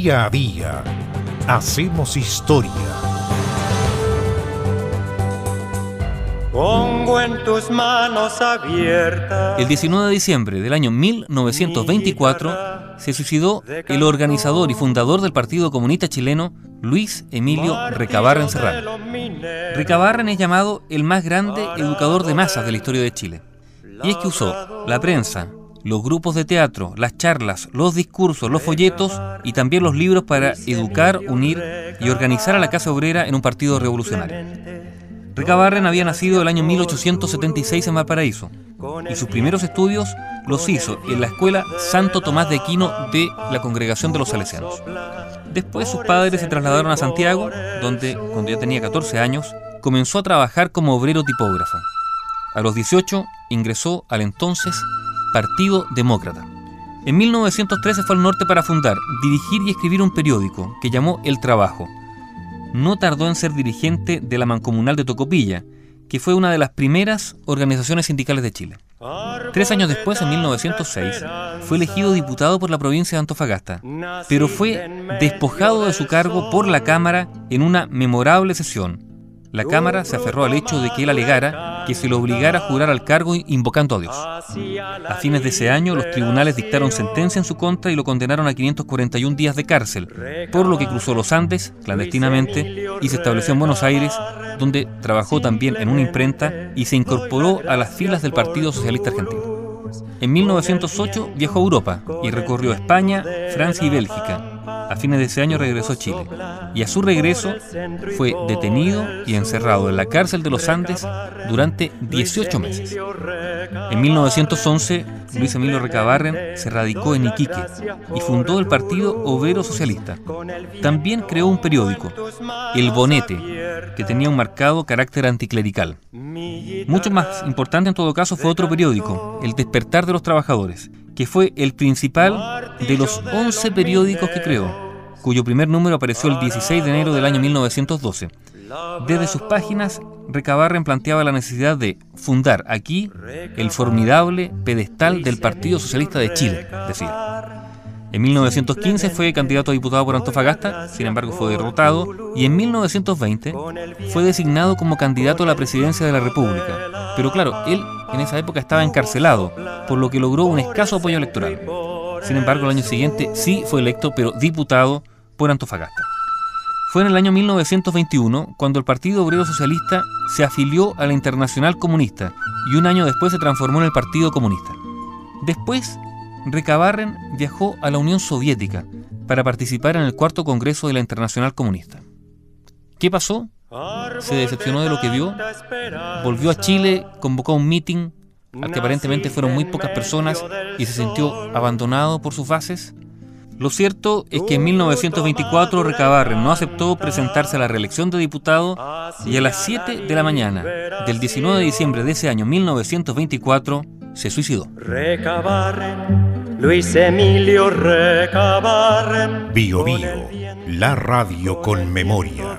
Día a día hacemos historia. Pongo en tus manos abiertas. El 19 de diciembre del año 1924 se suicidó el organizador y fundador del Partido Comunista Chileno, Luis Emilio Recabarren Serrano. Recabarren es llamado el más grande educador de masas de la historia de Chile. Y es que usó la prensa, los grupos de teatro, las charlas, los discursos, los folletos y también los libros para educar, unir y organizar a la clase obrera en un partido revolucionario. Recabarren había nacido el año 1876 en Valparaíso y sus primeros estudios los hizo en la escuela Santo Tomás de Aquino de la Congregación de los Salesianos. Después sus padres se trasladaron a Santiago, donde, cuando ya tenía 14 años, comenzó a trabajar como obrero tipógrafo. A los 18 ingresó al entonces Partido Demócrata. En 1913 fue al norte para fundar, dirigir y escribir un periódico que llamó El Trabajo. No tardó en ser dirigente de la Mancomunal de Tocopilla, que fue una de las primeras organizaciones sindicales de Chile. Tres años después, en 1906, fue elegido diputado por la provincia de Antofagasta, pero fue despojado de su cargo por la Cámara en una memorable sesión, la Cámara se aferró al hecho de que él alegara que se lo obligara a jurar al cargo invocando a Dios. A fines de ese año, los tribunales dictaron sentencia en su contra y lo condenaron a 541 días de cárcel, por lo que cruzó los Andes clandestinamente y se estableció en Buenos Aires, donde trabajó también en una imprenta y se incorporó a las filas del Partido Socialista Argentino. En 1908 viajó a Europa y recorrió España, Francia y Bélgica a fines de ese año regresó a Chile y a su regreso fue detenido y encerrado en la cárcel de los Andes durante 18 meses. En 1911, Luis Emilio Recabarren se radicó en Iquique y fundó el Partido Obrero Socialista. También creó un periódico, El Bonete, que tenía un marcado carácter anticlerical. Mucho más importante en todo caso fue otro periódico, El Despertar de los Trabajadores, que fue el principal de los 11 periódicos que creó, cuyo primer número apareció el 16 de enero del año 1912. Desde sus páginas, Recabarren planteaba la necesidad de fundar aquí el formidable pedestal del Partido Socialista de Chile, decía. En 1915 fue candidato a diputado por Antofagasta, sin embargo fue derrotado, y en 1920 fue designado como candidato a la presidencia de la República. Pero claro, él en esa época estaba encarcelado, por lo que logró un escaso apoyo electoral. Sin embargo, el año siguiente sí fue electo, pero diputado por Antofagasta. Fue en el año 1921 cuando el Partido Obrero Socialista se afilió a la Internacional Comunista y un año después se transformó en el Partido Comunista. Después Recabarren viajó a la Unión Soviética para participar en el cuarto Congreso de la Internacional Comunista. ¿Qué pasó? Se decepcionó de lo que vio, volvió a Chile, convocó un meeting al que aparentemente fueron muy pocas personas y se sintió abandonado por sus bases. Lo cierto es que en 1924 Recabarren no aceptó presentarse a la reelección de diputado y a las 7 de la mañana del 19 de diciembre de ese año 1924 se suicidó. Recabarren, Luis Emilio Recabarren. Bio Bio, la radio con memoria.